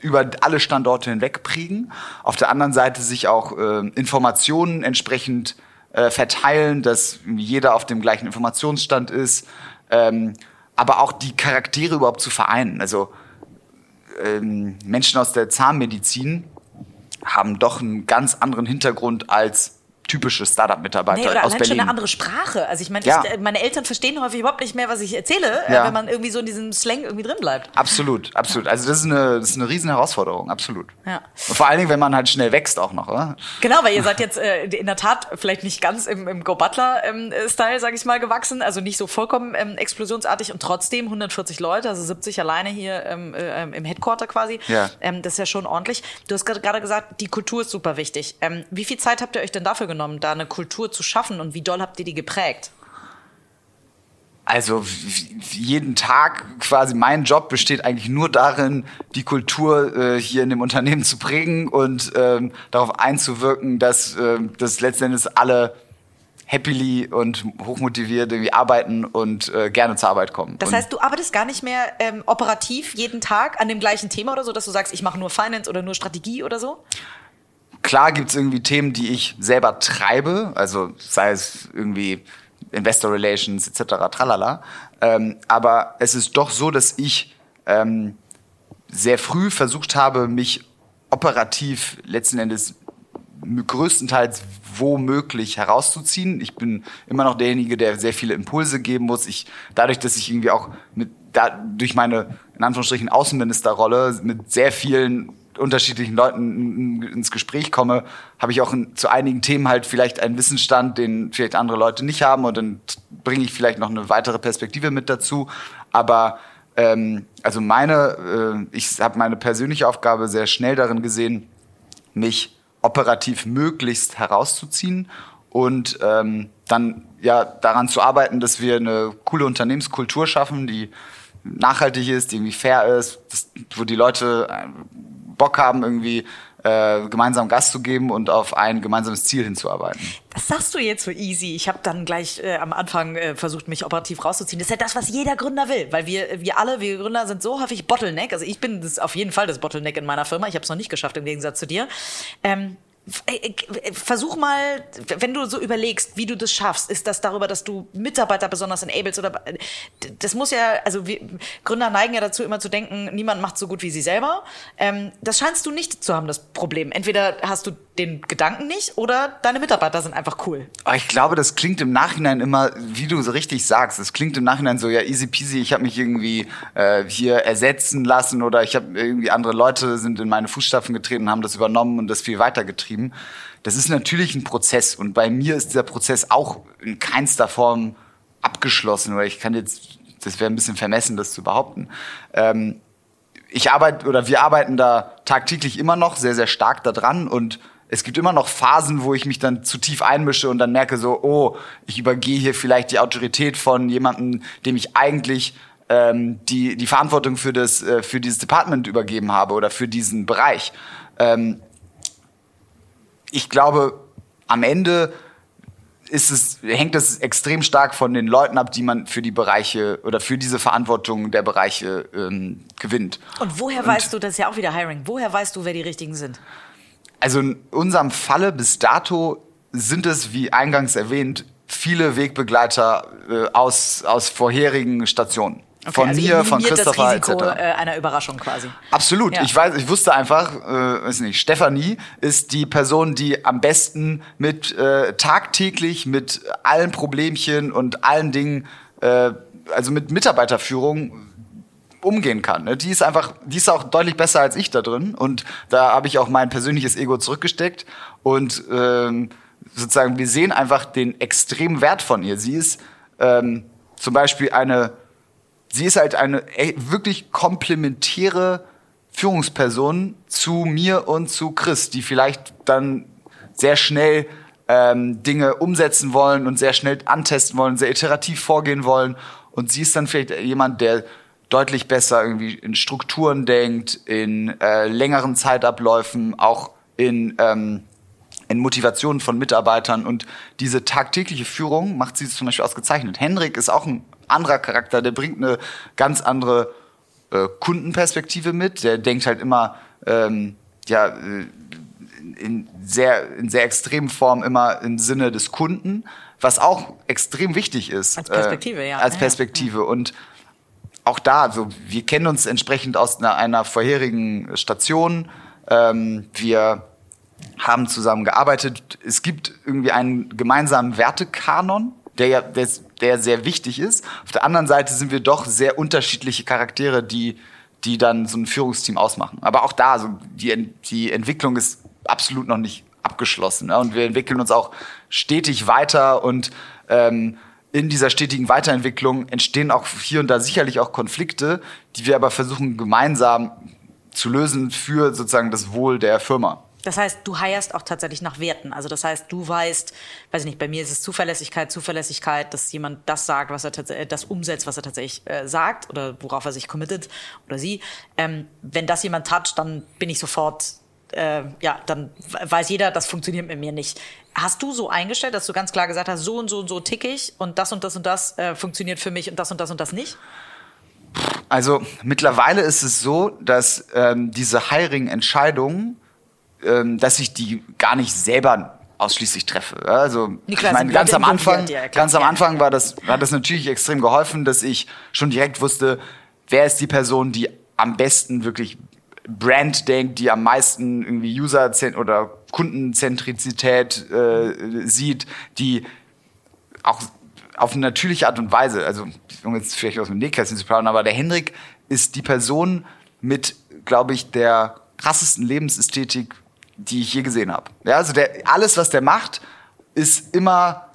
über alle Standorte hinweg kriegen. Auf der anderen Seite sich auch äh, Informationen entsprechend äh, verteilen, dass jeder auf dem gleichen Informationsstand ist. Ähm, aber auch die Charaktere überhaupt zu vereinen. Also ähm, Menschen aus der Zahnmedizin haben doch einen ganz anderen Hintergrund als typische Startup-Mitarbeiter
Nee, oder
aus Berlin.
schon eine andere Sprache. Also ich meine,
Ja.
äh, meine Eltern verstehen häufig überhaupt nicht mehr, was ich erzähle, äh,
Ja.
wenn man irgendwie so in diesem Slang irgendwie drin bleibt.
Absolut, absolut. Also das ist eine, das ist eine riesen Herausforderung, absolut.
Ja.
Und vor allen Dingen, wenn man halt schnell wächst auch noch, oder?
Genau, weil ihr seid jetzt äh, in der Tat vielleicht nicht ganz im, im Go Butler-Style, sage ich mal, gewachsen, also nicht so vollkommen ähm, explosionsartig und trotzdem 140 Leute, also 70 alleine hier ähm, äh, im Headquarter quasi.
Ja.
Ähm, das ist ja schon ordentlich. Du hast gerade- gerade gesagt, die Kultur ist super wichtig. Ähm, wie viel Zeit habt ihr euch denn dafür genommen, da eine Kultur zu schaffen und wie doll habt ihr die geprägt?
Also jeden Tag quasi mein Job besteht eigentlich nur darin, die Kultur äh, hier in dem Unternehmen zu prägen und ähm, darauf einzuwirken, dass, ähm, dass letztendlich alle happily und hochmotiviert irgendwie arbeiten und äh, gerne zur Arbeit kommen.
Das heißt, du arbeitest gar nicht mehr ähm, operativ jeden Tag an dem gleichen Thema oder so, dass du sagst, ich mache nur Finance oder nur Strategie oder so?
Klar gibt's irgendwie Themen, die ich selber treibe, also sei es irgendwie Investor Relations etc. tralala. Ähm, aber es ist doch so, dass ich ähm, sehr früh versucht habe, mich operativ letzten Endes größtenteils womöglich herauszuziehen. Ich bin immer noch derjenige, der sehr viele Impulse geben muss. Ich, dadurch, dass ich irgendwie auch mit, da, durch meine, in Anführungsstrichen, Außenministerrolle mit sehr vielen unterschiedlichen Leuten ins Gespräch komme, habe ich auch zu einigen Themen halt vielleicht einen Wissensstand, den vielleicht andere Leute nicht haben und dann bringe ich vielleicht noch eine weitere Perspektive mit dazu. Aber ähm, also meine, äh, ich habe meine persönliche Aufgabe sehr schnell darin gesehen, mich operativ möglichst herauszuziehen und ähm, dann ja daran zu arbeiten, dass wir eine coole Unternehmenskultur schaffen, die nachhaltig ist, die irgendwie fair ist, das, wo die Leute Bock haben, irgendwie äh, gemeinsam Gas zu geben und auf ein gemeinsames Ziel hinzuarbeiten.
Das sagst du jetzt so easy. Ich habe dann gleich äh, am Anfang äh, versucht, mich operativ rauszuziehen. Das ist ja das, was jeder Gründer will, weil wir, wir alle, wir Gründer sind so häufig Bottleneck. Also ich bin das auf jeden Fall das Bottleneck in meiner Firma. Ich habe es noch nicht geschafft im Gegensatz zu dir. Ähm, äh, äh, versuch mal, wenn du so überlegst, wie du das schaffst, ist das darüber, dass du Mitarbeiter besonders enablest oder das muss ja, also wir, Gründer neigen ja dazu immer zu denken, niemand macht so gut wie sie selber. Ähm, das scheinst du nicht zu haben, das Problem. Entweder hast du den Gedanken nicht oder deine Mitarbeiter sind einfach cool.
Aber ich glaube, das klingt im Nachhinein immer, wie du so richtig sagst, es klingt im Nachhinein so, ja, easy peasy, ich habe mich irgendwie äh, hier ersetzen lassen oder ich habe irgendwie andere Leute sind in meine Fußstapfen getreten, haben das übernommen und das viel weitergetrieben. Das ist natürlich ein Prozess und bei mir ist dieser Prozess auch in keinster Form abgeschlossen oder ich kann jetzt, das wäre ein bisschen vermessen, das zu behaupten. Ähm, ich arbeite oder wir arbeiten da tagtäglich immer noch sehr, sehr stark daran und es gibt immer noch Phasen, wo ich mich dann zu tief einmische und dann merke so, oh, ich übergehe hier vielleicht die Autorität von jemandem, dem ich eigentlich ähm, die, die Verantwortung für, das, äh, für dieses Department übergeben habe oder für diesen Bereich. Ähm, ich glaube, am Ende ist es, hängt es extrem stark von den Leuten ab, die man für die Bereiche oder für diese Verantwortung der Bereiche ähm, gewinnt.
Und woher Und, weißt du, das ist ja auch wieder Hiring, woher weißt du, wer die richtigen sind?
Also in unserem Falle bis dato sind es, wie eingangs erwähnt, viele Wegbegleiter äh, aus, aus vorherigen Stationen. Okay, von also mir, von Christopher
das Risiko, äh, einer Überraschung quasi.
Absolut. Ja. Ich weiß, ich wusste einfach, äh, weiß nicht, Stefanie ist die Person, die am besten mit äh, tagtäglich mit allen Problemchen und allen Dingen, äh, also mit Mitarbeiterführung umgehen kann. Ne? Die ist einfach, die ist auch deutlich besser als ich da drin. Und da habe ich auch mein persönliches Ego zurückgesteckt. Und ähm, sozusagen, wir sehen einfach den extremen Wert von ihr. Sie ist ähm, zum Beispiel eine, sie ist halt eine ey, wirklich komplementäre Führungsperson zu mir und zu Chris, die vielleicht dann sehr schnell ähm, Dinge umsetzen wollen und sehr schnell antesten wollen, sehr iterativ vorgehen wollen. Und sie ist dann vielleicht jemand, der deutlich besser irgendwie in Strukturen denkt, in äh, längeren Zeitabläufen, auch in, ähm, in Motivationen von Mitarbeitern. Und diese tagtägliche Führung macht sie zum Beispiel ausgezeichnet. Henrik ist auch ein anderer Charakter, der bringt eine ganz andere äh, Kundenperspektive mit. Der denkt halt immer, ähm, ja, äh, in sehr, in sehr extremen Form immer im Sinne des Kunden, was auch extrem wichtig ist.
Als Perspektive, äh, ja.
Als Perspektive. Ja. Und auch da, also wir kennen uns entsprechend aus einer, einer vorherigen Station. Ähm, wir haben zusammen gearbeitet. Es gibt irgendwie einen gemeinsamen Wertekanon, der ja der, der sehr wichtig ist. Auf der anderen Seite sind wir doch sehr unterschiedliche Charaktere, die die dann so ein Führungsteam ausmachen. Aber auch da, also die, die Entwicklung ist absolut noch nicht abgeschlossen. Ne? Und wir entwickeln uns auch stetig weiter und ähm, in dieser stetigen Weiterentwicklung entstehen auch hier und da sicherlich auch Konflikte, die wir aber versuchen gemeinsam zu lösen für sozusagen das Wohl der Firma.
Das heißt, du heierst auch tatsächlich nach Werten. Also das heißt, du weißt, weiß ich nicht, bei mir ist es Zuverlässigkeit, Zuverlässigkeit, dass jemand das sagt, was er tatsächlich, das umsetzt, was er tatsächlich äh, sagt oder worauf er sich committet oder sie. Ähm, wenn das jemand toucht, dann bin ich sofort äh, ja, dann weiß jeder, das funktioniert mit mir nicht. Hast du so eingestellt, dass du ganz klar gesagt hast, so und so und so tick ich und das und das und das äh, funktioniert für mich und das und das und das nicht?
Also mittlerweile ist es so, dass ähm, diese Hiring-Entscheidungen, ähm, dass ich die gar nicht selber ausschließlich treffe. Also ich meine, ganz am Anfang, ja, ganz am Anfang war das, hat das natürlich extrem geholfen, dass ich schon direkt wusste, wer ist die Person, die am besten wirklich Brand denkt, die am meisten irgendwie User- oder Kundenzentrizität äh, sieht, die auch auf eine natürliche Art und Weise, also um jetzt vielleicht aus dem Nähkästchen zu plaudern, aber der Hendrik ist die Person mit, glaube ich, der krassesten Lebensästhetik, die ich je gesehen habe. Ja, also der, alles, was der macht, ist immer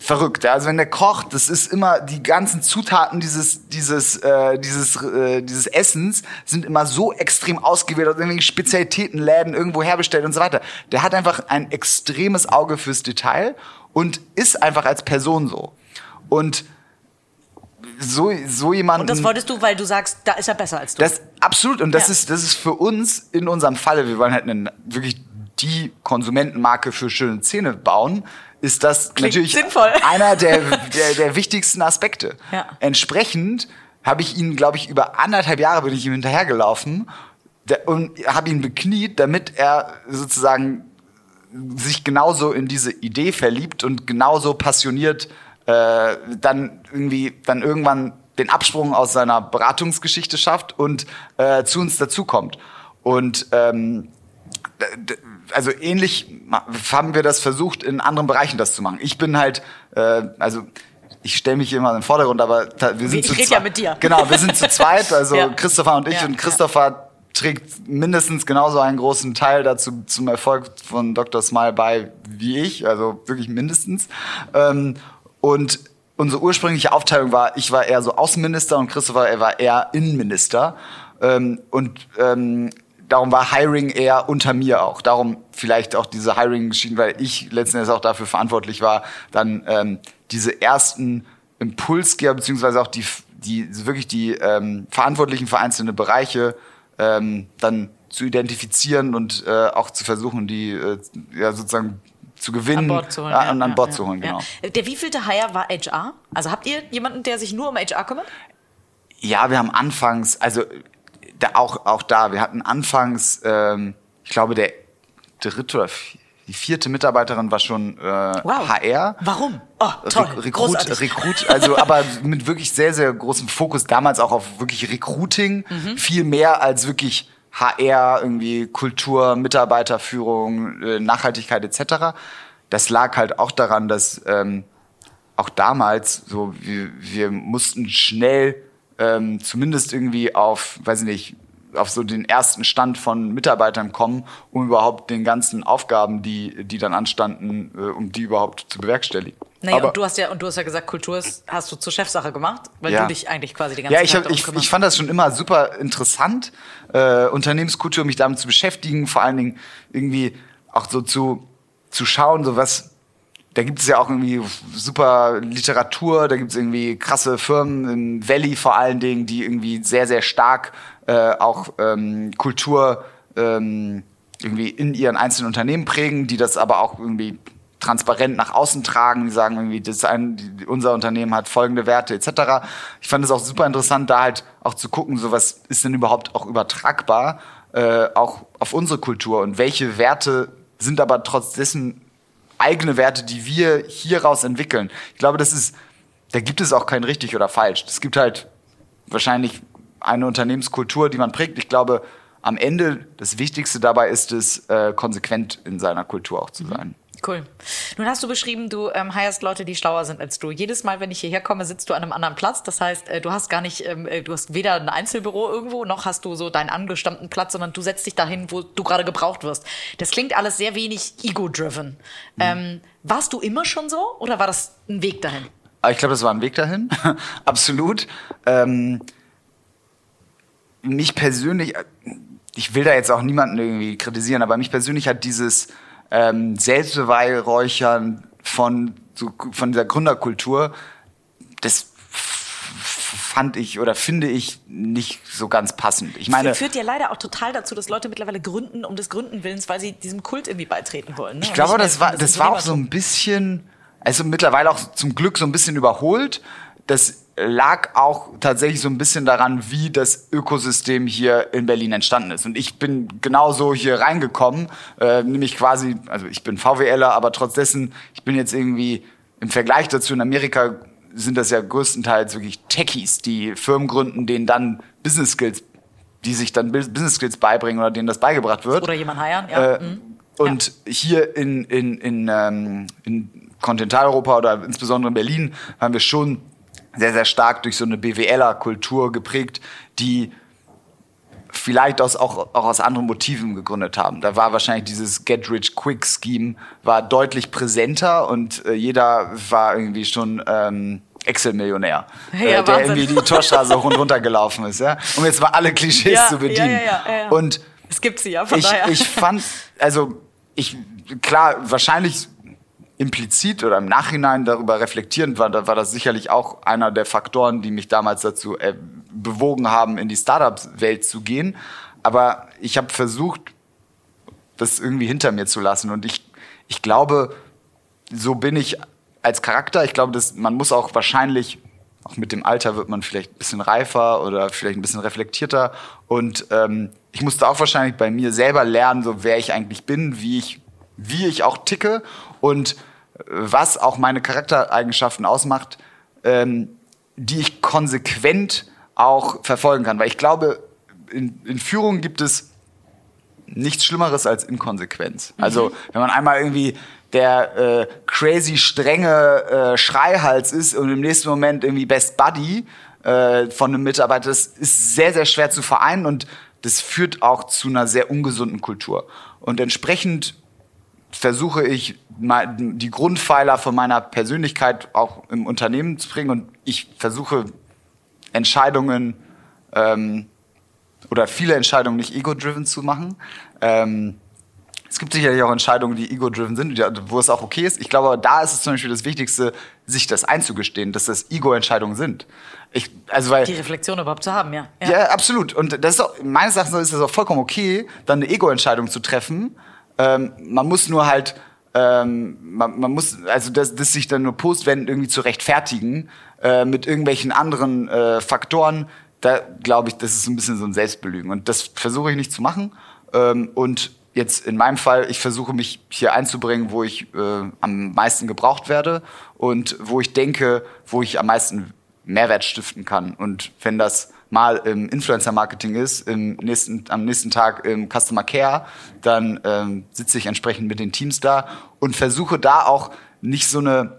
verrückt. Also wenn der kocht, das ist immer die ganzen Zutaten dieses dieses äh, dieses äh, dieses Essens sind immer so extrem ausgewählt aus irgendwelchen Spezialitätenläden irgendwo herbestellt und so weiter. Der hat einfach ein extremes Auge fürs Detail und ist einfach als Person so. Und so so jemand
Und das wolltest du, weil du sagst, da ist er besser als du.
das absolut und das
Ja.
ist das ist für uns in unserem Falle, wir wollen halt einen, wirklich die Konsumentenmarke für schöne Zähne bauen, ist das
Klingt
natürlich
sinnvoll.
einer der, der der wichtigsten Aspekte.
Ja.
Entsprechend habe ich ihn, glaube ich, über anderthalb Jahre bin ich ihm hinterhergelaufen und habe ihn bekniet, damit er sozusagen sich genauso in diese Idee verliebt und genauso passioniert äh, dann irgendwie dann irgendwann den Absprung aus seiner Beratungsgeschichte schafft und äh, zu uns dazukommt. Und ähm, also ähnlich haben wir das versucht, in anderen Bereichen das zu machen. Ich bin halt, äh, also ich stelle mich immer in den Vordergrund, aber wir sind
Ich
zu
rede
zweit.
ja mit dir.
Genau, wir sind zu zweit, also
Ja.
Christopher und ich.
Ja,
und
ja.
Christopher trägt mindestens genauso einen großen Teil dazu zum Erfolg von Dr. Smile bei wie ich, also wirklich mindestens. Ähm, und unsere ursprüngliche Aufteilung war, ich war eher so Außenminister und Christopher er war eher Innenminister. Ähm, und ähm, darum war Hiring eher unter mir auch. Darum vielleicht auch diese Hiring-Geschichten, weil ich letzten Endes auch dafür verantwortlich war, dann ähm, diese ersten Impulsgeber, beziehungsweise auch die, die wirklich die ähm, Verantwortlichen für einzelne Bereiche ähm, dann zu identifizieren und äh, auch zu versuchen, die äh, ja sozusagen zu gewinnen,
an Bord zu holen.
ja, an, an
ja,
Bord
ja,
zu holen, genau.
Der wievielte Hire war HR? Also habt ihr jemanden, der sich nur um HR kümmert?
Ja, wir haben anfangs, also da, auch, auch da, wir hatten anfangs, ähm, ich glaube, der dritte oder die vierte Mitarbeiterin war schon äh,
Wow.
HR.
Warum? Oh, toll.
Re Rekrut. Rekrut, also aber mit wirklich sehr, sehr großem Fokus damals auch auf wirklich Recruiting,
Mhm.
viel mehr als wirklich HR, irgendwie Kultur, Mitarbeiterführung, äh, Nachhaltigkeit etc. Das lag halt auch daran, dass ähm, auch damals so wir, wir mussten schnell ähm, zumindest irgendwie auf, weiß ich nicht, auf so den ersten Stand von Mitarbeitern kommen, um überhaupt den ganzen Aufgaben, die die dann anstanden, äh, um die überhaupt zu bewerkstelligen.
Naja,
Aber-
und du hast ja und du hast ja gesagt, Kultur ist, hast du zur Chefsache gemacht, weil
Ja.
du dich eigentlich quasi die ganze
Ja,
Zeit
ich, hab, ich, ich fand das schon immer super interessant, äh, Unternehmenskultur, mich damit zu beschäftigen, vor allen Dingen irgendwie auch so zu, zu schauen, so was, da gibt es ja auch irgendwie super Literatur, da gibt es irgendwie krasse Firmen, im Valley vor allen Dingen, die irgendwie sehr, sehr stark äh, auch ähm, Kultur ähm, irgendwie in ihren einzelnen Unternehmen prägen, die das aber auch irgendwie transparent nach außen tragen, die sagen irgendwie, das ein, unser Unternehmen hat folgende Werte etc. Ich fand es auch super interessant, da halt auch zu gucken, so was ist denn überhaupt auch übertragbar, äh, auch auf unsere Kultur und welche Werte sind aber trotz dessen eigene Werte, die wir hieraus entwickeln. Ich glaube, das ist, da gibt es auch kein richtig oder falsch. Es gibt halt wahrscheinlich eine Unternehmenskultur, die man prägt. Ich glaube, am Ende das Wichtigste dabei ist es, äh, konsequent in seiner Kultur auch zu sein.
Cool. Nun hast du beschrieben, du ähm, heierst Leute, die schlauer sind als du. Jedes Mal, wenn ich hierher komme, sitzt du an einem anderen Platz. Das heißt, äh, du hast gar nicht, ähm, äh, du hast weder ein Einzelbüro irgendwo, noch hast du so deinen angestammten Platz, sondern du setzt dich dahin, wo du gerade gebraucht wirst. Das klingt alles sehr wenig ego-driven. Ähm, warst du immer schon so oder war das ein Weg dahin?
Aber ich glaube, das war ein Weg dahin. Absolut. Ähm, mich persönlich, äh, ich will da jetzt auch niemanden irgendwie kritisieren, aber mich persönlich hat dieses ähm, Selbstbeweihräuchern von, so, von dieser Gründerkultur, das fand ich oder finde ich nicht so ganz passend. Ich meine,
führt ja leider auch total dazu, dass Leute mittlerweile gründen um des Gründen willens, weil sie diesem Kult irgendwie beitreten wollen. Ne?
Ich glaube, das war,
das
das war auch so ein bisschen, also mittlerweile auch zum Glück so ein bisschen überholt. Das lag auch tatsächlich so ein bisschen daran, wie das Ökosystem hier in Berlin entstanden ist. Und ich bin genauso hier reingekommen, äh, nämlich quasi, also ich bin VWLer, aber trotz dessen, ich bin jetzt irgendwie im Vergleich dazu in Amerika sind das ja größtenteils wirklich Techies, die Firmen gründen, denen dann Business Skills, die sich dann Bus- Business Skills beibringen oder denen das beigebracht wird.
Oder jemand heiern, ja.
Äh,
mhm.
Und hier in, in, in, ähm, in Kontinentaleuropa oder insbesondere in Berlin haben wir schon sehr, sehr stark durch so eine BWLer-Kultur geprägt, die vielleicht aus, auch, auch aus anderen Motiven gegründet haben. Da war wahrscheinlich dieses Get-Rich-Quick-Scheme war deutlich präsenter und äh, jeder war irgendwie schon ähm, Excel-Millionär,
Ja,
äh, der
Wahnsinn.
irgendwie die Torstraße hoch und runter gelaufen ist, ja? um jetzt mal alle Klischees
Ja,
zu bedienen.
ja.
Und
Es gibt sie ja, von
ich,
daher.
ich fand, also ich, klar, wahrscheinlich implizit oder im Nachhinein darüber reflektierend war, da war das sicherlich auch einer der Faktoren, die mich damals dazu äh, bewogen haben, in die Startup-Welt zu gehen. Aber ich habe versucht, das irgendwie hinter mir zu lassen. Und ich, ich glaube, so bin ich als Charakter. Ich glaube, dass man muss auch wahrscheinlich, auch mit dem Alter wird man vielleicht ein bisschen reifer oder vielleicht ein bisschen reflektierter. Und ähm, ich musste auch wahrscheinlich bei mir selber lernen, so wer ich eigentlich bin, wie ich, wie ich auch ticke und was auch meine Charaktereigenschaften ausmacht, ähm, die ich konsequent auch verfolgen kann. Weil ich glaube, in, in Führung gibt es nichts Schlimmeres als Inkonsequenz. Also wenn man einmal irgendwie der äh, crazy strenge äh, Schreihals ist und im nächsten Moment irgendwie Best Buddy äh, von einem Mitarbeiter, das ist sehr, sehr schwer zu vereinen und das führt auch zu einer sehr ungesunden Kultur. Und entsprechend versuche ich die Grundpfeiler von meiner Persönlichkeit auch im Unternehmen zu bringen und ich versuche Entscheidungen ähm, oder viele Entscheidungen nicht ego-driven zu machen. Ähm, es gibt sicherlich auch Entscheidungen, die ego-driven sind, wo es auch okay ist. Ich glaube, da ist es zum Beispiel das Wichtigste, sich das einzugestehen, dass das Ego-Entscheidungen sind. Ich, also weil
die Reflexion überhaupt zu haben, ja.
ja. absolut. Und das ist auch, meines Erachtens ist es auch vollkommen okay, dann eine Ego-Entscheidung zu treffen. Ähm, man muss nur halt, ähm, man, man muss, also das, das sich dann nur postwenden irgendwie zu rechtfertigen äh, mit irgendwelchen anderen äh, Faktoren, da glaube ich, das ist ein bisschen so ein Selbstbelügen. Und das versuche ich nicht zu machen. Ähm, und jetzt in meinem Fall, ich versuche mich hier einzubringen, wo ich äh, am meisten gebraucht werde und wo ich denke, wo ich am meisten Mehrwert stiften kann. Und wenn das mal im Influencer-Marketing ist, im nächsten, am nächsten Tag im Customer Care, dann ähm, sitze ich entsprechend mit den Teams da und versuche da auch nicht so eine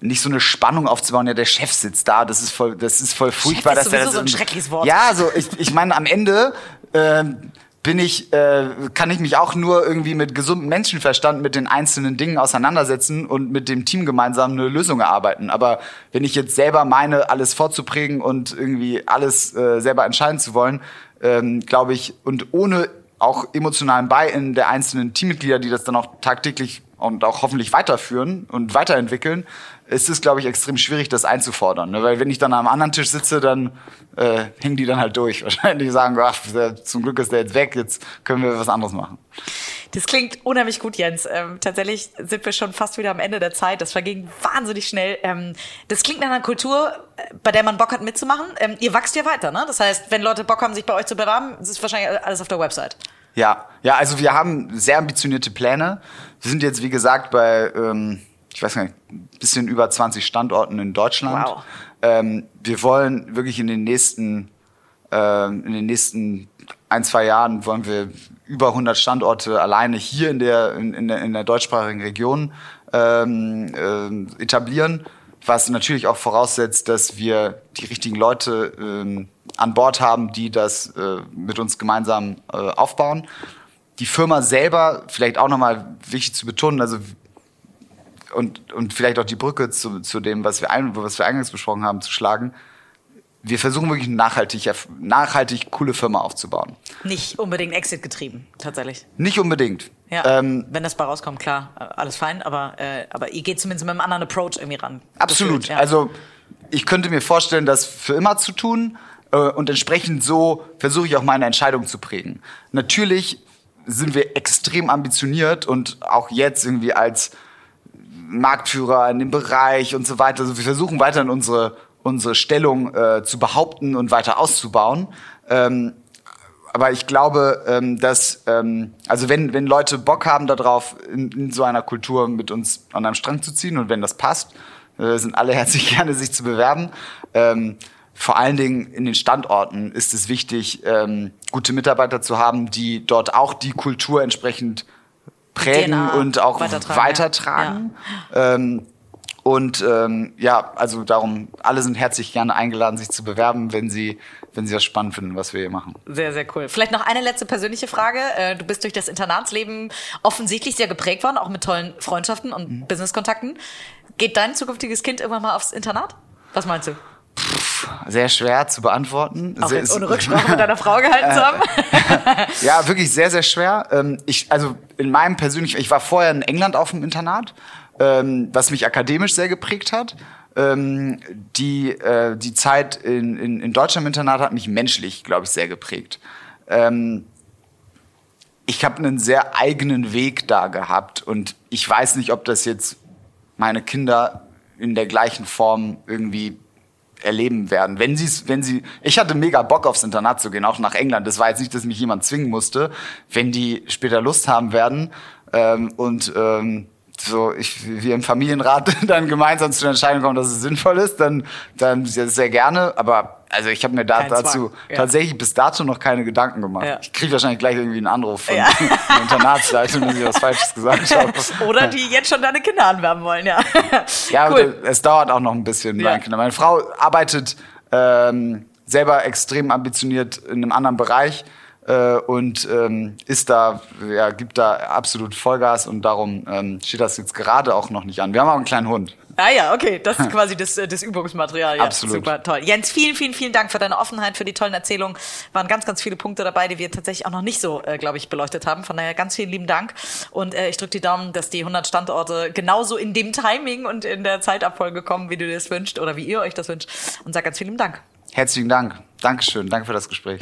nicht so eine Spannung aufzubauen, ja, der Chef sitzt da, das ist voll, das ist voll furchtbar.
ist
dass der das
so ein schreckliches Wort.
Ja, so, ich, ich meine, am Ende ähm, bin ich, äh, kann ich mich auch nur irgendwie mit gesundem Menschenverstand mit den einzelnen Dingen auseinandersetzen und mit dem Team gemeinsam eine Lösung erarbeiten. Aber wenn ich jetzt selber meine, alles vorzuprägen und irgendwie alles äh, selber entscheiden zu wollen, ähm, glaube ich, und ohne auch emotionalen Buy-in der einzelnen Teammitglieder, die das dann auch tagtäglich und auch hoffentlich weiterführen und weiterentwickeln, ist es, glaube ich, extrem schwierig, das einzufordern. Ne? Weil wenn ich dann am anderen Tisch sitze, dann äh, hängen die dann halt durch. Wahrscheinlich sagen, ach, der, zum Glück ist der jetzt weg, jetzt können wir was anderes machen.
Das klingt unheimlich gut, Jens. Ähm, tatsächlich sind wir schon fast wieder am Ende der Zeit. Das verging wahnsinnig schnell. Ähm, das klingt nach einer Kultur, äh, bei der man Bock hat mitzumachen. Ähm, ihr wachst ja weiter, ne? Das heißt, wenn Leute Bock haben, sich bei euch zu bewerben, ist wahrscheinlich alles auf der Website.
Ja, ja, also wir haben sehr ambitionierte Pläne. Wir sind jetzt, wie gesagt, bei, ähm, ich weiß gar nicht, ein bisschen über 20 Standorten in Deutschland.
Wow.
Ähm, wir wollen wirklich in den nächsten, ähm, in den nächsten ein, zwei Jahren wollen wir über 100 Standorte alleine hier in der, in, in der, in der deutschsprachigen Region ähm, ähm, etablieren, was natürlich auch voraussetzt, dass wir die richtigen Leute ähm, an Bord haben, die das äh, mit uns gemeinsam äh, aufbauen. Die Firma selber, vielleicht auch nochmal wichtig zu betonen, also und, und vielleicht auch die Brücke zu, zu dem, was wir, ein, was wir eingangs besprochen haben, zu schlagen. Wir versuchen wirklich eine nachhaltig, nachhaltig coole Firma aufzubauen.
Nicht unbedingt Exit getrieben, tatsächlich.
Nicht unbedingt.
Ja,
Ähm,
wenn das bei rauskommt, klar, alles fein, aber, äh, aber ihr geht zumindest mit einem anderen Approach irgendwie ran.
Absolut.
Gefühlt, ja.
Also ich könnte mir vorstellen, das für immer zu tun und entsprechend so versuche ich auch meine Entscheidung zu prägen. Natürlich sind wir extrem ambitioniert und auch jetzt irgendwie als Marktführer in dem Bereich und so weiter. Also wir versuchen weiterhin unsere, unsere Stellung äh, zu behaupten und weiter auszubauen. Ähm, aber ich glaube, ähm, dass, ähm, also wenn, wenn Leute Bock haben darauf, in, in so einer Kultur mit uns an einem Strang zu ziehen und wenn das passt, äh, sind alle herzlich gerne, sich zu bewerben. Vor allen Dingen in den Standorten ist es wichtig, ähm, gute Mitarbeiter zu haben, die dort auch die Kultur entsprechend prägen
DNA
und auch
weitertragen,
weitertragen.
ja.
Ähm, Und ähm, ja, also darum, alle sind herzlich gerne eingeladen, sich zu bewerben, wenn sie, wenn sie das spannend finden, was wir hier machen.
Sehr, sehr cool. Vielleicht noch eine letzte persönliche Frage. Äh, du bist durch das Internatsleben offensichtlich sehr geprägt worden, auch mit tollen Freundschaften und mhm. Businesskontakten. Geht dein zukünftiges Kind irgendwann mal aufs Internat? Was meinst du?
Sehr schwer zu beantworten.
Auch jetzt ohne Rücksprache mit deiner Frau gehalten zu haben?
ja, wirklich sehr, sehr schwer. Ähm, ich, also in meinem persönlichen, ich war vorher in England auf dem Internat, ähm, was mich akademisch sehr geprägt hat. Ähm, die, äh, die Zeit in, in, in Deutschland im Internat hat mich menschlich, glaube ich, sehr geprägt. ich habe einen sehr eigenen Weg da gehabt und ich weiß nicht, ob das jetzt meine Kinder in der gleichen Form irgendwie erleben werden. Wenn sie wenn sie, ich hatte mega Bock aufs Internat zu gehen, auch nach England. Das war jetzt nicht, dass mich jemand zwingen musste. Wenn die später Lust haben werden ähm, und ähm, so ich, wir im Familienrat dann gemeinsam zu der Entscheidung kommen, dass es sinnvoll ist, dann dann sehr gerne. Aber also ich habe mir da, dazu ja. tatsächlich bis dato noch keine Gedanken gemacht. Ja. Ich kriege wahrscheinlich gleich irgendwie einen Anruf von ja. der Internatsleitung, wenn ich was Falsches gesagt habe.
Oder die jetzt schon deine Kinder anwerben wollen, ja.
Ja, cool. es dauert auch noch ein bisschen ja. Kinder. Meine Frau arbeitet ähm, selber extrem ambitioniert in einem anderen Bereich äh, und ähm, ist da, ja, gibt da absolut Vollgas und darum ähm, steht das jetzt gerade auch noch nicht an. Wir haben auch einen kleinen Hund.
Ah ja, okay, das ist quasi das, äh, das Übungsmaterial. Ja,
Absolut.
Super toll. Jens, vielen, vielen, vielen Dank für deine Offenheit, für die tollen Erzählungen. Waren ganz, ganz viele Punkte dabei, die wir tatsächlich auch noch nicht so, äh, glaube ich, beleuchtet haben. Von daher ganz vielen lieben Dank. Und äh, ich drücke die Daumen, dass die 100 Standorte genauso in dem Timing und in der Zeitabfolge kommen, wie du dir das wünscht oder wie ihr euch das wünscht. Und sag ganz vielen Dank.
Herzlichen Dank. Dankeschön. Danke für das Gespräch.